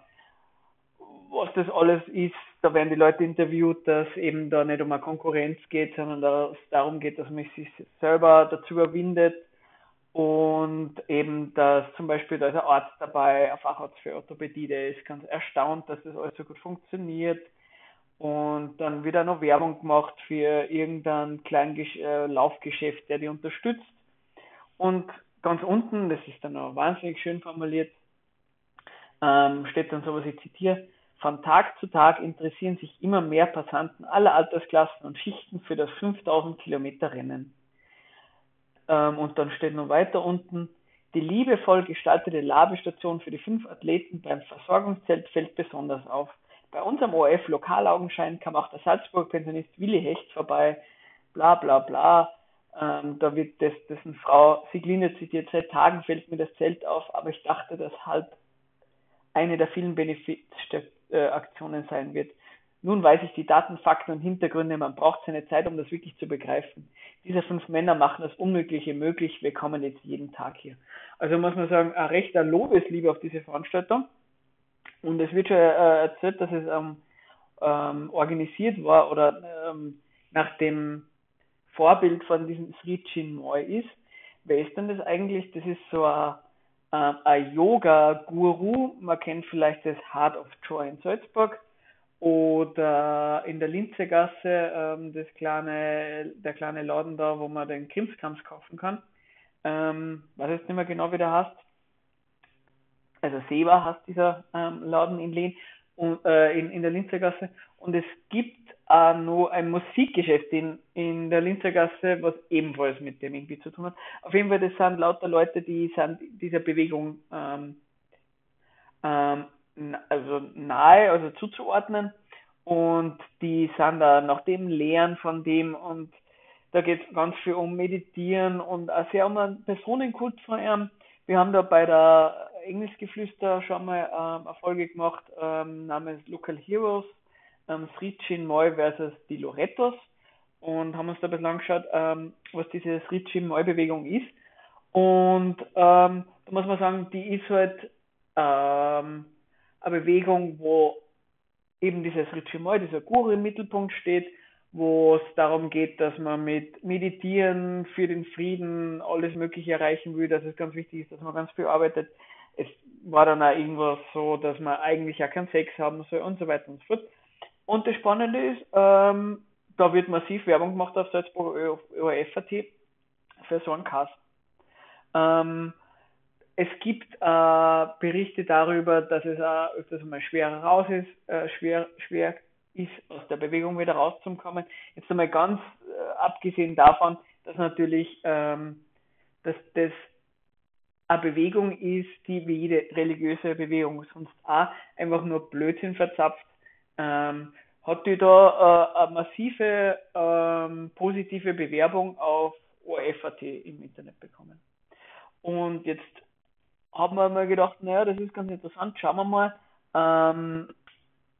was das alles ist, da werden die Leute interviewt, dass eben da nicht um eine Konkurrenz geht, sondern dass es darum geht, dass man sich selber dazu überwindet und eben, dass zum Beispiel da ist ein Arzt dabei, ein Facharzt für Orthopädie, der ist ganz erstaunt, dass das alles so gut funktioniert und dann wieder noch Werbung gemacht für irgendein kleines äh, Laufgeschäft, der die unterstützt. Und ganz unten, das ist dann auch wahnsinnig schön formuliert, ähm, steht dann sowas, ich zitiere, von Tag zu Tag interessieren sich immer mehr Passanten aller Altersklassen und Schichten für das 5000 Kilometer Rennen. Ähm, und dann steht noch weiter unten, die liebevoll gestaltete Labestation für die fünf Athleten beim Versorgungszelt fällt besonders auf. Bei unserem ORF Lokalaugenschein kam auch der Salzburg-Pensionist Willi Hecht vorbei, bla bla bla. Ähm, da wird das, dessen Frau Sigline zitiert, seit Tagen fällt mir das Zelt auf, aber ich dachte, dass halt eine der vielen Benefizaktionen sein wird. Nun weiß ich die Daten, Fakten und Hintergründe, man braucht seine Zeit, um das wirklich zu begreifen. Diese fünf Männer machen das Unmögliche möglich, wir kommen jetzt jeden Tag hier. Also muss man sagen, ein rechter Lobesliebe auf diese Veranstaltung. Und es wird schon äh, erzählt, dass es ähm, ähm, organisiert war oder ähm, nach dem Vorbild von diesem Sri Chinmoy ist. Wer ist denn das eigentlich? Das ist so ein, äh, ein Yoga-Guru. Man kennt vielleicht das Heart of Joy in Salzburg oder in der Linzegasse ähm, das kleine, der kleine Laden da, wo man den Krimskrams kaufen kann. Ähm, weiß jetzt nicht mehr genau, wie der heißt also Seva heißt dieser ähm, Laden in Lehn, und, äh, in, in der Linzergasse. Und es gibt auch noch ein Musikgeschäft in, in der Linzergasse, was ebenfalls mit dem irgendwie zu tun hat. Auf jeden Fall, das sind lauter Leute, die sind dieser Bewegung ähm, ähm, also nahe, also zuzuordnen. Und die sind da nach dem Lehren von dem und da geht es ganz viel um Meditieren und auch sehr um einen Personenkult von ihm. Wir haben da bei der Englischgeflüster schon mal ähm, Erfolge gemacht, ähm, namens Local Heroes, ähm, Sri Chinmoy versus die Lorettos und haben uns da ein bisschen angeschaut, ähm, was diese Sri Chinmoy Bewegung ist. Und ähm, da muss man sagen, die ist halt ähm, eine Bewegung, wo eben dieser Sri Chinmoy, dieser Guru im Mittelpunkt steht, wo es darum geht, dass man mit Meditieren für den Frieden alles Mögliche erreichen will, dass es ganz wichtig ist, dass man ganz viel arbeitet, es war dann auch irgendwas so, dass man eigentlich auch keinen Sex haben soll und so weiter und so fort. Und das Spannende ist, ähm, da wird massiv Werbung gemacht auf Salzburg ORF.at für so einen Cast. Ähm, es gibt äh, Berichte darüber, dass es auch öfters mal schwerer raus ist, äh, schwer, schwer ist, aus der Bewegung wieder rauszukommen. Jetzt einmal ganz äh, abgesehen davon, dass natürlich ähm, dass das eine Bewegung ist, die wie jede religiöse Bewegung sonst auch einfach nur Blödsinn verzapft, ähm, hat die da äh, eine massive ähm, positive Bewerbung auf ORF.at im Internet bekommen. Und jetzt haben wir mal gedacht, naja, das ist ganz interessant, schauen wir mal. Ähm,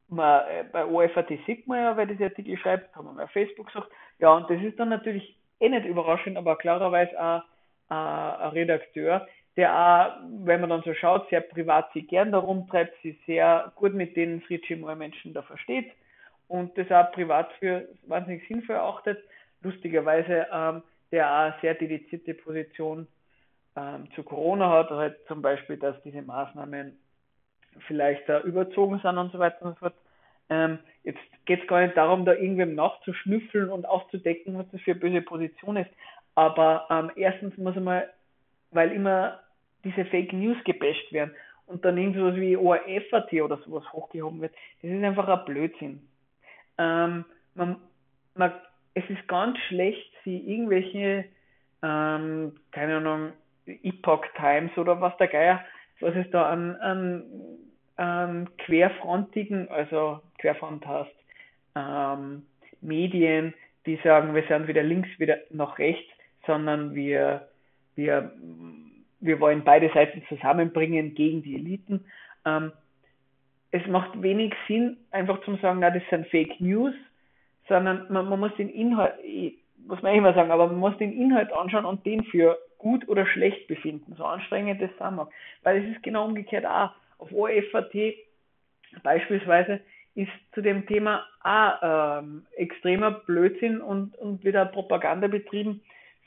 man, äh, bei ORF.at sieht man ja, wer diese Artikel schreibt, haben wir mal auf Facebook gesagt. Ja, und das ist dann natürlich eh nicht überraschend, aber klarerweise auch äh, ein Redakteur, der auch, wenn man dann so schaut, sehr privat sich gern da rumtreibt, sich sehr gut mit den Friedschimmer-Menschen da versteht und das auch privat für wahnsinnig sinnvoll erachtet. Lustigerweise, ähm, der auch eine sehr dedizierte Position ähm, zu Corona hat, halt zum Beispiel, dass diese Maßnahmen vielleicht äh, überzogen sind und so weiter und so fort. Ähm, jetzt geht es gar nicht darum, da irgendwem nachzuschnüffeln und aufzudecken, was das für eine böse Position ist. Aber ähm, erstens muss man, weil immer diese Fake News gebasht werden und dann irgendwas wie ORF.at oder sowas hochgehoben wird, das ist einfach ein Blödsinn. Ähm, man, man, es ist ganz schlecht, sie irgendwelche, ähm, keine Ahnung, Epoch Times oder was der Geier, was es da an, an, an querfrontigen, also Querfront heißt, ähm, Medien, die sagen, wir sind wieder links, wieder nach rechts, sondern wir, wir, wir wollen beide Seiten zusammenbringen gegen die Eliten. Ähm, es macht wenig Sinn, einfach zu sagen, na, das sind Fake News, sondern man, man muss den Inhalt, muss man immer sagen, aber man muss den Inhalt anschauen und den für gut oder schlecht befinden, so anstrengend das sein mag. Weil es ist genau umgekehrt auch. Auf OFAT beispielsweise ist zu dem Thema auch ähm, extremer Blödsinn und, und wieder Propaganda betrieben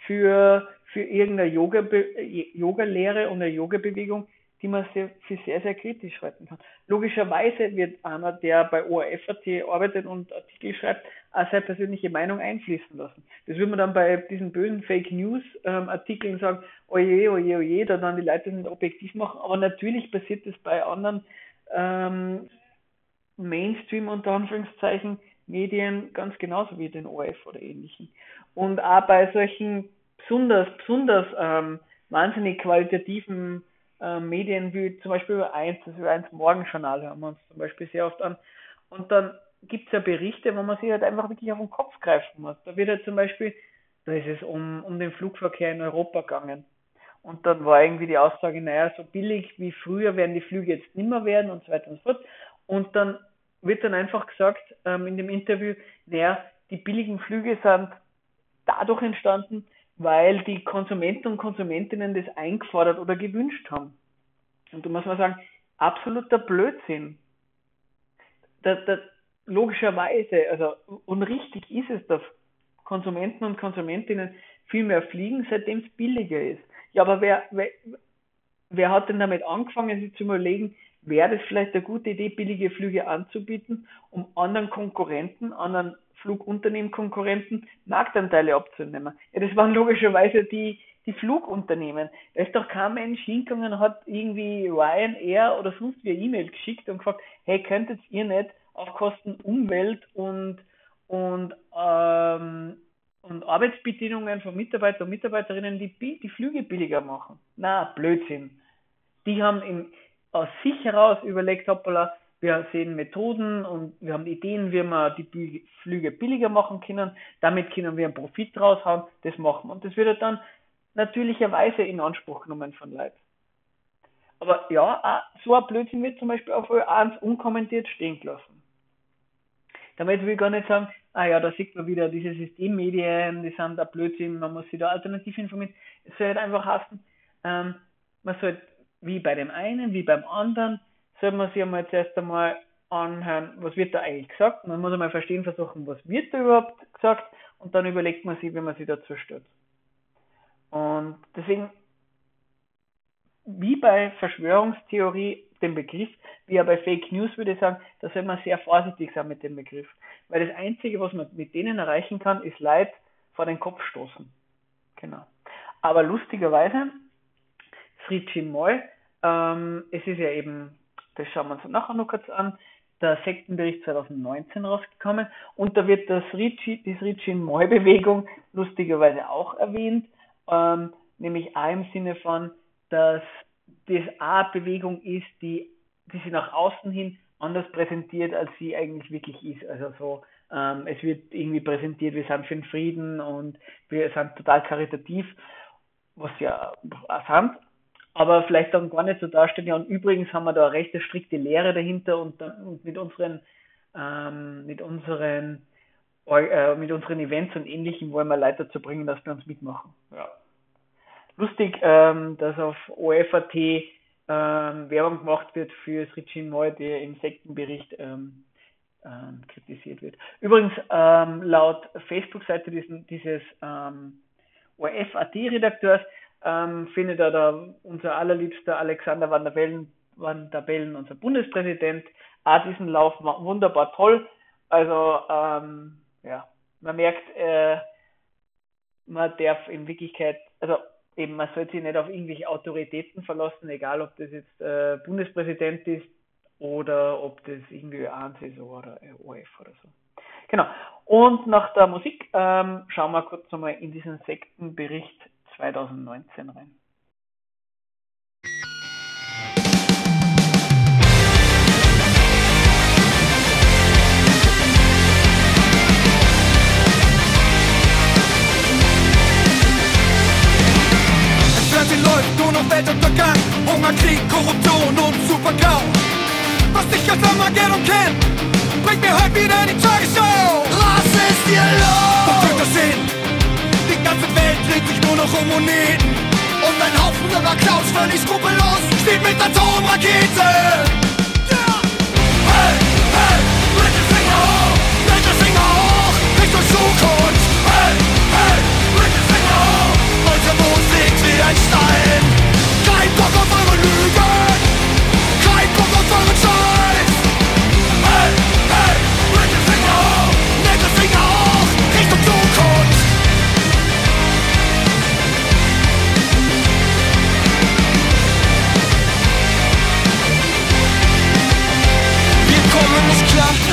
für, für irgendeine Yoga-Lehre und eine Yoga-Bewegung, die man sehr, für sehr, sehr kritisch halten kann. Logischerweise wird einer, der bei ORF.at arbeitet und Artikel schreibt, auch seine persönliche Meinung einfließen lassen. Das würde man dann bei diesen bösen Fake News ähm, sagen, oje, oje, oje, da dann die Leute nicht objektiv machen. Aber natürlich passiert das bei anderen ähm, Mainstream unter Anführungszeichen Medien ganz genauso wie den ORF oder ähnlichen. Und auch bei solchen besonders, besonders ähm, wahnsinnig qualitativen äh, Medien wie zum Beispiel über eins, das über eins Morgenjournal hören wir uns zum Beispiel sehr oft an. Und dann gibt es ja Berichte, wo man sich halt einfach wirklich auf den Kopf greifen muss. Da wird halt zum Beispiel, da ist es um, um den Flugverkehr in Europa gegangen. Und dann war irgendwie die Aussage, naja, so billig wie früher werden die Flüge jetzt nimmer werden und so weiter und so fort. Und dann wird dann einfach gesagt ähm, in dem Interview, naja, die billigen Flüge sind dadurch entstanden, weil die Konsumenten und Konsumentinnen das eingefordert oder gewünscht haben. Und da muss man sagen, absoluter Blödsinn. Da, da, logischerweise, also und richtig ist es, dass Konsumenten und Konsumentinnen viel mehr fliegen, seitdem es billiger ist. Ja, aber wer, wer, wer hat denn damit angefangen, sich zu überlegen, wäre das vielleicht eine gute Idee, billige Flüge anzubieten, um anderen Konkurrenten, anderen Flugunternehmen Konkurrenten Marktanteile abzunehmen. Ja, das waren logischerweise die, die Flugunternehmen. Da ist doch kein Mensch hingegangen und hat irgendwie Ryanair oder sonst wie E-Mail geschickt und gefragt, hey, könntet ihr nicht auf Kosten Umwelt und, und, ähm, und Arbeitsbedingungen von Mitarbeitern und Mitarbeiterinnen die, die Flüge billiger machen? Na, Blödsinn. Die haben im, aus sich heraus überlegt, hoppala, wir sehen Methoden und wir haben Ideen, wie wir die Flüge billiger machen können. Damit können wir einen Profit raushauen. Das machen wir. Und das wird dann natürlicherweise in Anspruch genommen von Leuten. Aber ja, so ein Blödsinn wird zum Beispiel auf Ö1 unkommentiert stehen gelassen. Damit will ich gar nicht sagen, ah ja, da sieht man wieder diese Systemmedien, die sind da Blödsinn, man muss sich da alternativ informieren. Es soll halt einfach heißen, ähm, man soll wie bei dem einen, wie beim anderen, soll man sich einmal zuerst einmal anhören, was wird da eigentlich gesagt. Man muss einmal verstehen versuchen, was wird da überhaupt gesagt und dann überlegt man sich, wie man sich dazu stört. Und deswegen, wie bei Verschwörungstheorie, dem Begriff, wie ja bei Fake News würde ich sagen, da soll man sehr vorsichtig sein mit dem Begriff. Weil das Einzige, was man mit denen erreichen kann, ist Leid vor den Kopf stoßen. Genau. Aber lustigerweise, Friedrich Moll, ähm, es ist ja eben das schauen wir uns nachher noch kurz an, der Sektenbericht 2019 rausgekommen. Und da wird das Ricci, die Ricci-Moi-Bewegung lustigerweise auch erwähnt, ähm, nämlich auch im Sinne von, dass das eine Bewegung ist, die, die sich nach außen hin anders präsentiert, als sie eigentlich wirklich ist. Also so, ähm, es wird irgendwie präsentiert, wir sind für den Frieden und wir sind total karitativ, was ja auch sind, aber vielleicht dann gar nicht so dastehen. Ja, und übrigens haben wir da eine recht strikte Lehre dahinter und, dann, und mit unseren, ähm, mit unseren, äh, mit unseren Events und ähnlichem wollen wir Leute dazu bringen, dass wir uns mitmachen. Ja. lustig, ähm, dass auf OFAT ähm, Werbung gemacht wird für Sritchin Moy, der im Sektenbericht ähm, ähm, kritisiert wird. Übrigens, ähm, laut Facebook-Seite dieses ähm, ORF-AT-Redakteurs ähm, findet er da unser allerliebster Alexander Van der Bellen, Van der Bellen unser Bundespräsident, auch diesen Lauf wunderbar toll. Also, ähm, ja, man merkt, äh, man darf in Wirklichkeit, also eben, man sollte sich nicht auf irgendwelche Autoritäten verlassen, egal ob das jetzt äh, Bundespräsident ist oder ob das irgendwie eins ist oder OF oder so. Genau. Und nach der Musik ähm, schauen wir kurz nochmal in diesen Sektenbericht 2019 rein. Fernsehen läuft nur noch Weltuntergang, Hunger, Krieg, Korruption und Supergau. Was ich als Armageddon kenn, bringt mir heute wieder die Tagesschau. Was ist hier los? Wo führt das hin? Dreht sich nur noch um Moneten. Und ein Haufen irrer Clowns völlig skrupellos steht mit Atomraketen. Yeah. Hey, hey, Mittelfinger hoch, Mittelfinger hoch, unser Mond liegt wie ein Stein.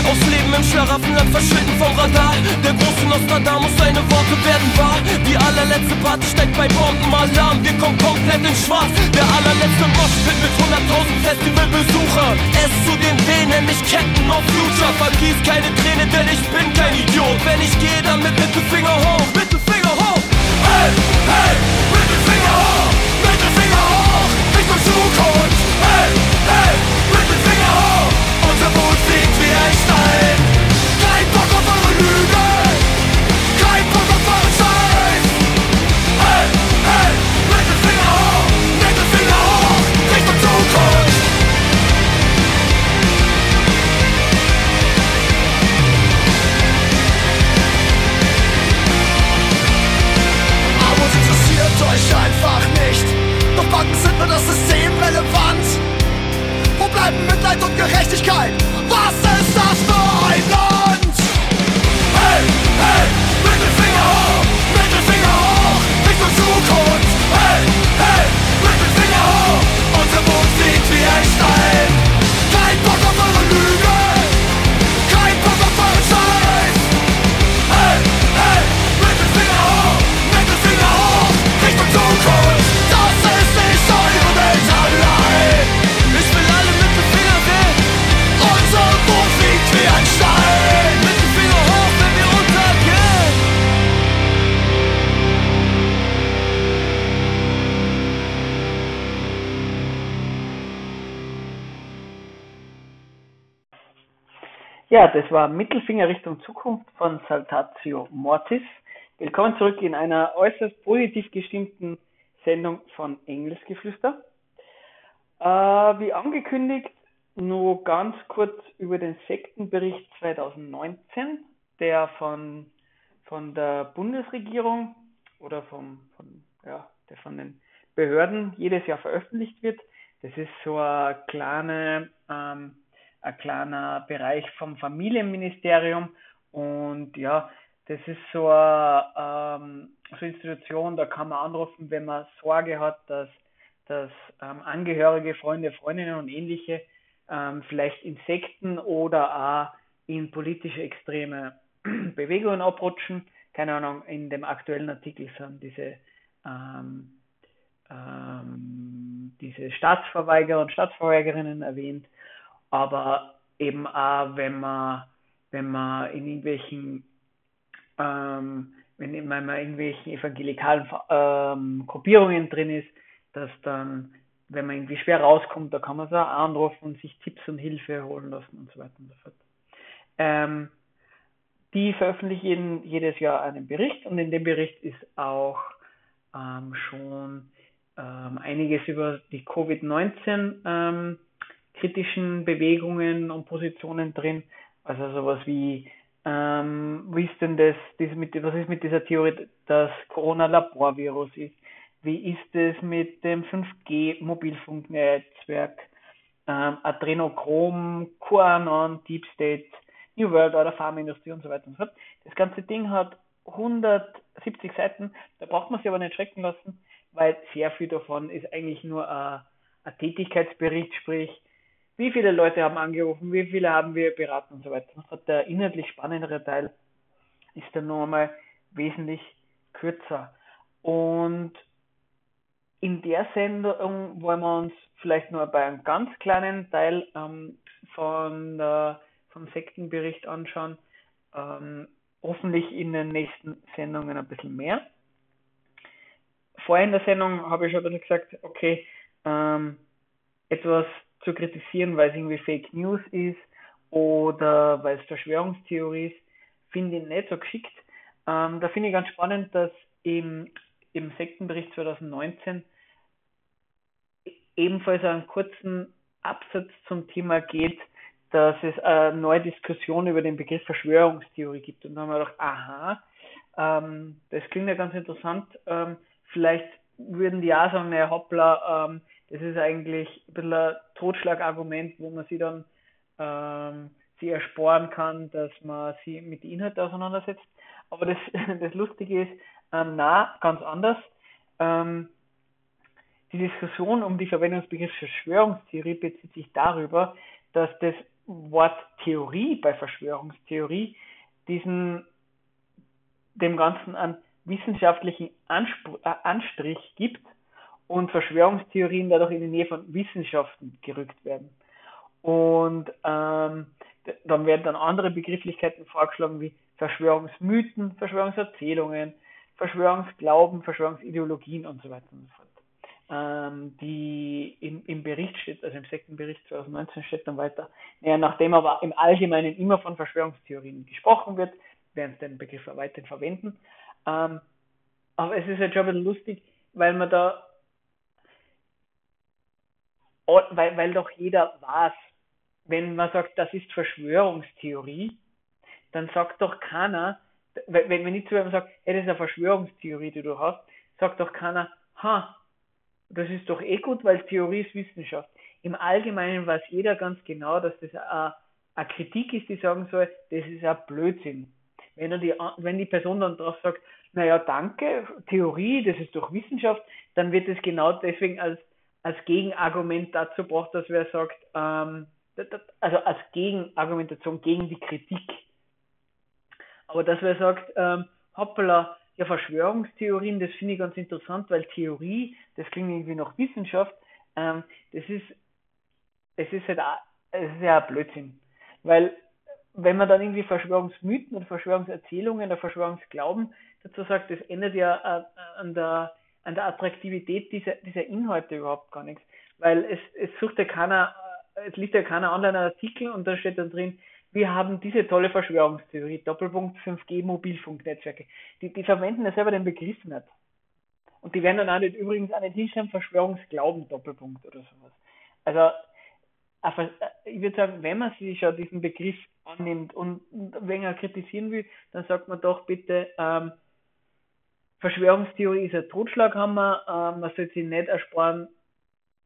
Aus Leben im Schlaraffenland verschwinden vom Radar. Der große Nostradamus, seine Worte werden wahr. Die allerletzte Party steigt bei Bombenalarm. Wir kommen komplett in Schwarz. Der allerletzte Moshpit mit 100.000 Festivalbesuchern. Es zu den W, nämlich Captain of Future. Vergieß keine Träne, denn ich bin kein Idiot. Wenn ich gehe, dann mit Mittelfinger hoch, Mittelfinger hoch. Hey, hey, Mittelfinger hoch, Mittelfinger hoch, Richtung Zukunft. Hey, unser Boot fliegt wie ein Stein. Ja, das war Mittelfinger Richtung Zukunft von Saltatio Mortis. Willkommen zurück in einer äußerst positiv gestimmten Sendung von Engelsgeflüster. Äh, wie angekündigt, nur ganz kurz über den Sektenbericht 2019, der von, von der Bundesregierung oder vom, von, ja, der von den Behörden jedes Jahr veröffentlicht wird. Das ist so eine kleine, ähm, ein kleiner Bereich vom Familienministerium und ja, das ist so eine, ähm, so eine Institution, da kann man anrufen, wenn man Sorge hat, dass, dass ähm, Angehörige, Freunde, Freundinnen und ähnliche ähm, vielleicht in Sekten oder auch in politische extreme *clears throat* Bewegungen abrutschen. Keine Ahnung, in dem aktuellen Artikel sind diese, ähm, ähm, diese Staatsverweigerer und Staatsverweigerinnen erwähnt, aber eben auch, wenn man, wenn man in irgendwelchen ähm, wenn man in irgendwelchen evangelikalen ähm, Gruppierungen drin ist, dass dann, wenn man irgendwie schwer rauskommt, da kann man so anrufen und sich Tipps und Hilfe holen lassen und so weiter und so fort. Ähm, die veröffentlichen jedes Jahr einen Bericht und in dem Bericht ist auch ähm, schon ähm, einiges über die Covid-19 ähm, kritischen Bewegungen und Positionen drin. Also sowas wie, ähm, wie ist denn das, mit, was ist mit dieser Theorie, dass Corona Laborvirus ist? Wie ist es mit dem 5G Mobilfunknetzwerk? Ähm, Adrenochrom, QAnon, Deep State, New World Order, Pharmaindustrie und so weiter und so fort. Das ganze Ding hat 170 Seiten, da braucht man sich aber nicht schrecken lassen, weil sehr viel davon ist eigentlich nur ein, ein Tätigkeitsbericht, sprich, wie viele Leute haben angerufen, wie viele haben wir beraten und so weiter. Der inhaltlich spannendere Teil ist dann noch einmal wesentlich kürzer. Und in der Sendung wollen wir uns vielleicht nur bei einem ganz kleinen Teil ähm, von der, vom Sektenbericht anschauen. Ähm, hoffentlich in den nächsten Sendungen ein bisschen mehr. Vorher in der Sendung habe ich schon gesagt, okay, ähm, etwas zu kritisieren, weil es irgendwie Fake News ist oder weil es Verschwörungstheorie ist, finde ich nicht so geschickt. Ähm, da finde ich ganz spannend, dass im, im Sektenbericht 2019 ebenfalls einen kurzen Absatz zum Thema geht, dass es eine neue Diskussion über den Begriff Verschwörungstheorie gibt. Und da haben wir gedacht, aha, ähm, das klingt ja ganz interessant. Ähm, vielleicht würden die auch sagen, naja, hoppla, ähm, das ist eigentlich ein bisschen ein Totschlagargument, wo man sich dann ähm, sie ersparen kann, dass man sie mit den Inhalten auseinandersetzt. Aber das, *laughs* das Lustige ist, ähm, na, ganz anders. Ähm, die Diskussion um die Verwendung des Begriffs Verschwörungstheorie bezieht sich darüber, dass das Wort Theorie bei Verschwörungstheorie diesen dem Ganzen einen wissenschaftlichen Anspr äh, Anstrich gibt und Verschwörungstheorien dadurch in die Nähe von Wissenschaften gerückt werden. Und ähm, dann werden dann andere Begrifflichkeiten vorgeschlagen wie Verschwörungsmythen, Verschwörungserzählungen, Verschwörungsglauben, Verschwörungsideologien und so weiter und so fort. Ähm, die im, im Bericht steht, also im Sektenbericht 2019 steht dann weiter, naja, nachdem aber im Allgemeinen immer von Verschwörungstheorien gesprochen wird, werden sie den Begriff weiterhin verwenden. Ähm, aber es ist jetzt schon ein bisschen lustig, weil man da weil, weil doch jeder weiß, wenn man sagt, das ist Verschwörungstheorie, dann sagt doch keiner, wenn, wenn ich zu jemandem sage, hey, das ist eine Verschwörungstheorie, die du hast, sagt doch keiner, ha, das ist doch eh gut, weil Theorie ist Wissenschaft. Im Allgemeinen weiß jeder ganz genau, dass das eine, eine Kritik ist, die sagen soll, das ist ein Blödsinn. Wenn, er die, wenn die Person dann drauf sagt, naja, danke, Theorie, das ist doch Wissenschaft, dann wird es genau deswegen als als Gegenargument dazu braucht, dass wer sagt, ähm, also als Gegenargumentation gegen die Kritik. Aber dass wer sagt, ähm, hoppala, ja, Verschwörungstheorien, das finde ich ganz interessant, weil Theorie, das klingt irgendwie nach Wissenschaft, ähm, das ist, es ist halt, es ist ja Blödsinn. Weil, wenn man dann irgendwie Verschwörungsmythen oder Verschwörungserzählungen oder Verschwörungsglauben dazu sagt, das ändert ja äh, an der an der Attraktivität dieser, dieser Inhalte überhaupt gar nichts. Weil es, es sucht ja keiner, es liest ja keiner Online-Artikel und da steht dann drin, wir haben diese tolle Verschwörungstheorie, Doppelpunkt 5G Mobilfunknetzwerke. Die, die verwenden ja selber den Begriff nicht. Und die werden dann auch nicht, übrigens auch nicht hinschreiben, Verschwörungsglauben, Doppelpunkt oder sowas. Also, ich würde sagen, wenn man sich schon diesen Begriff annimmt und wenn er kritisieren will, dann sagt man doch bitte, ähm, Verschwörungstheorie ist ein Totschlaghammer, äh, man soll sich nicht ersparen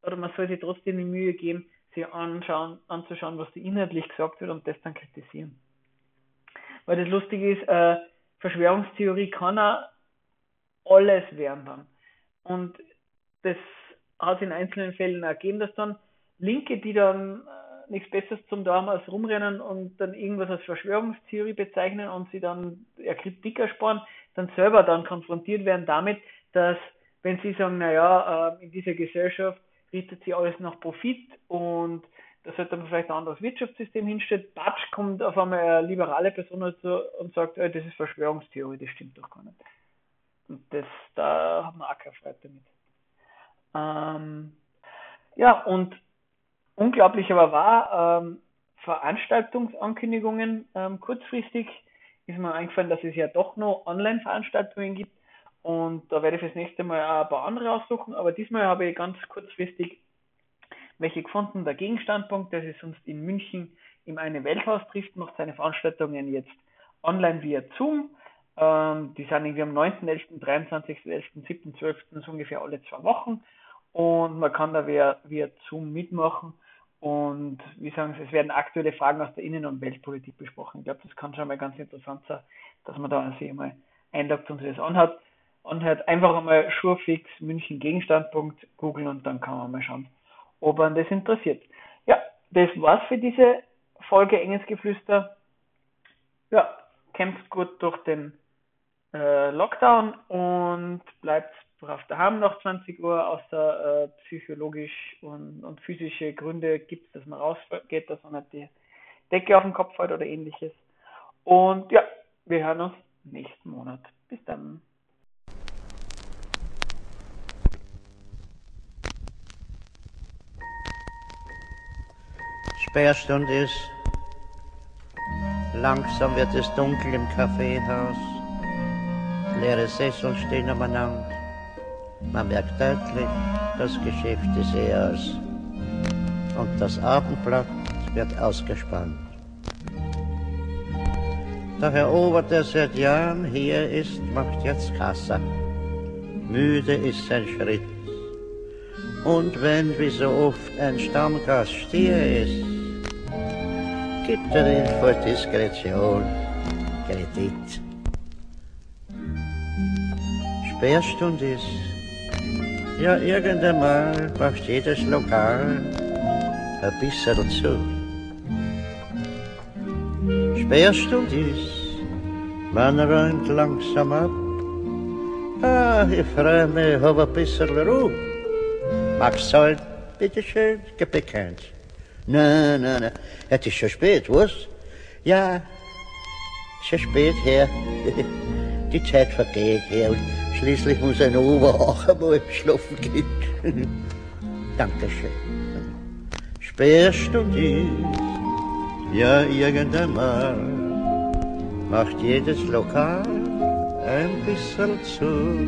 oder man soll sich trotzdem die Mühe geben, sich anschauen, anzuschauen, was da inhaltlich gesagt wird und das dann kritisieren. Weil das Lustige ist, äh, Verschwörungstheorie kann auch alles werden dann. Und das hat in einzelnen Fällen ergeben, dass dann Linke, die dann äh, nichts Besseres zum Tun als rumrennen und dann irgendwas als Verschwörungstheorie bezeichnen und sie dann ja, Kritik ersparen, dann selber dann konfrontiert werden damit, dass wenn sie sagen, naja, äh, in dieser Gesellschaft richtet sich alles nach Profit und da sollte man vielleicht ein anderes Wirtschaftssystem hinstellen, Batsch kommt auf einmal eine liberale Person dazu und sagt, das ist Verschwörungstheorie, das stimmt doch gar nicht. Und das, da haben wir auch keine Freude damit. Ähm, ja, und unglaublich aber war, ähm, Veranstaltungsankündigungen ähm, kurzfristig ist mir eingefallen, dass es ja doch noch Online-Veranstaltungen gibt und da werde ich fürs nächste Mal auch ein paar andere aussuchen, aber diesmal habe ich ganz kurzfristig welche gefunden. Der Gegenstandpunkt, der sich sonst in München im Eine Welthaus trifft, macht seine Veranstaltungen jetzt online via Zoom. Ähm, die sind irgendwie am 9.11., 23.11., 7.12., so ungefähr alle zwei Wochen. Und man kann da via, via Zoom mitmachen. Und wie sagen Sie, es werden aktuelle Fragen aus der Innen- und Weltpolitik besprochen. Ich glaube, das kann schon mal ganz interessant sein, dass man da sich einmal einloggt und sich das anhört. Anhört einfach einmal Schurfix München Gegenstandpunkt googeln und dann kann man mal schauen, ob man das interessiert. Ja, das war's für diese Folge Enges Geflüster. Ja, kämpft gut durch den äh, Lockdown und bleibt brav daheim nach 20 Uhr, außer äh, psychologisch und, und physische Gründe gibt es, dass man rausgeht, dass man nicht die Decke auf den Kopf fällt oder ähnliches. Und ja, wir hören uns nächsten Monat. Bis dann. Sperrstunde ist. Langsam wird es dunkel im Kaffeehaus. Leere Sessel stehen umeinander. Man merkt deutlich, das Geschäft ist eher aus. Und das Abendblatt wird ausgespannt. Der Herr Ober, der seit Jahren hier ist, macht jetzt Kasse. Müde ist sein Schritt. Und wenn wie so oft ein Stammgast stier ist, gibt er ihn vor Diskretion Kredit. Sperrstunde ist, ja irgendeinmal macht jedes Lokal ein bisschen zu. Sperrstunde ist, man räumt langsam ab. Ah, ich freue mich, hab ein bisschen Ruhe. Magst halt, bitteschön, eins. Nein, nein, nein, es ist schon spät, was? Ja, schon spät, Herr. *laughs* Die Zeit vergeht, und schließlich muss ein Ober auch einmal schlafen gehen. *laughs* Dankeschön. Sperrstunde ist, ja, irgendeinmal macht jedes Lokal ein bisschen zu.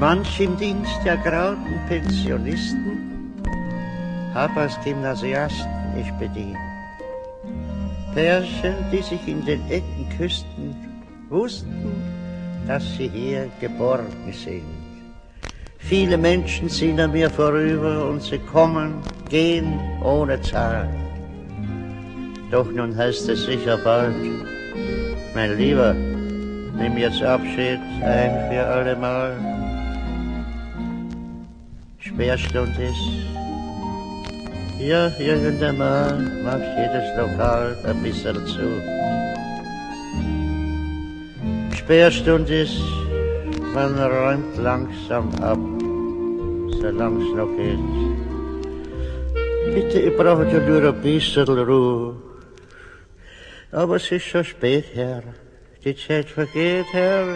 Manch im Dienst der grauten Pensionisten hab als Gymnasiasten ich bedient. Pärchen, die sich in den Ecken küssten, wussten, dass sie hier geborgen sind. Viele Menschen sind an mir vorüber und sie kommen, gehen ohne Zahl. Doch nun heißt es sicher bald, mein Lieber, nimm jetzt Abschied ein für allemal. Sperrstund ist, ja, irgendeinmal macht jedes Lokal ein bisschen zu. Sperrstund ist, man räumt langsam ab, solange es noch geht. Bitte, ich brauche ja nur ein bisschen Ruhe. Aber es ist schon spät, Herr. Die Zeit vergeht, Herr.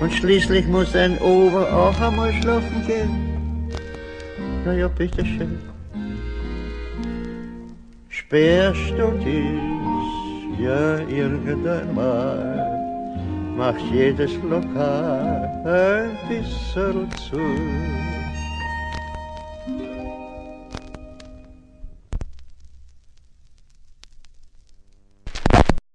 Und schließlich muss ein Ober auch einmal schlafen gehen. Na ja, bitteschön. Sperrstund ist, ja, irgendeinmal macht jedes Lokal ein bisschen zu.